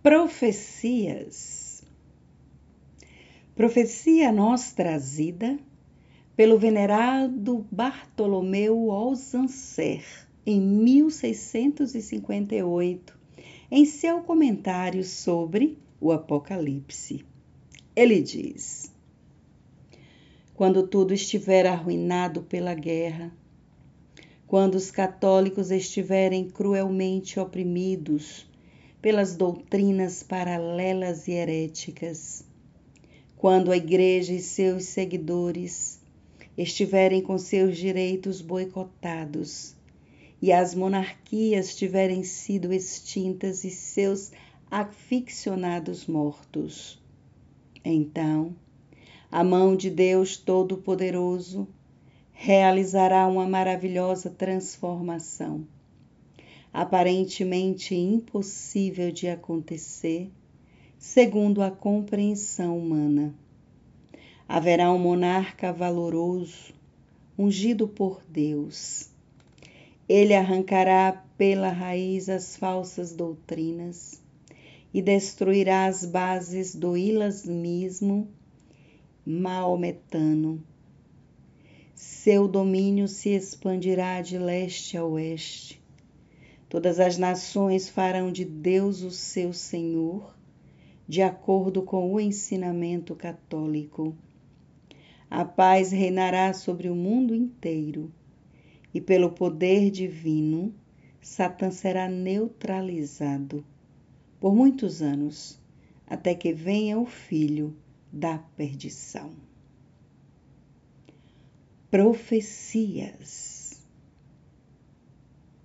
Profecias. Profecia a nós trazida pelo venerado Bartolomeu Alzancer em 1658, em seu comentário sobre o Apocalipse. Ele diz: Quando tudo estiver arruinado pela guerra, quando os católicos estiverem cruelmente oprimidos pelas doutrinas paralelas e heréticas. Quando a Igreja e seus seguidores estiverem com seus direitos boicotados e as monarquias tiverem sido extintas e seus aficionados mortos. Então, a mão de Deus Todo-Poderoso realizará uma maravilhosa transformação aparentemente impossível de acontecer, segundo a compreensão humana. Haverá um monarca valoroso, ungido por Deus. Ele arrancará pela raiz as falsas doutrinas e destruirá as bases do ilasmismo maometano. Seu domínio se expandirá de leste a oeste Todas as nações farão de Deus o seu Senhor, de acordo com o ensinamento católico. A paz reinará sobre o mundo inteiro, e pelo poder divino, Satã será neutralizado por muitos anos, até que venha o filho da perdição. Profecias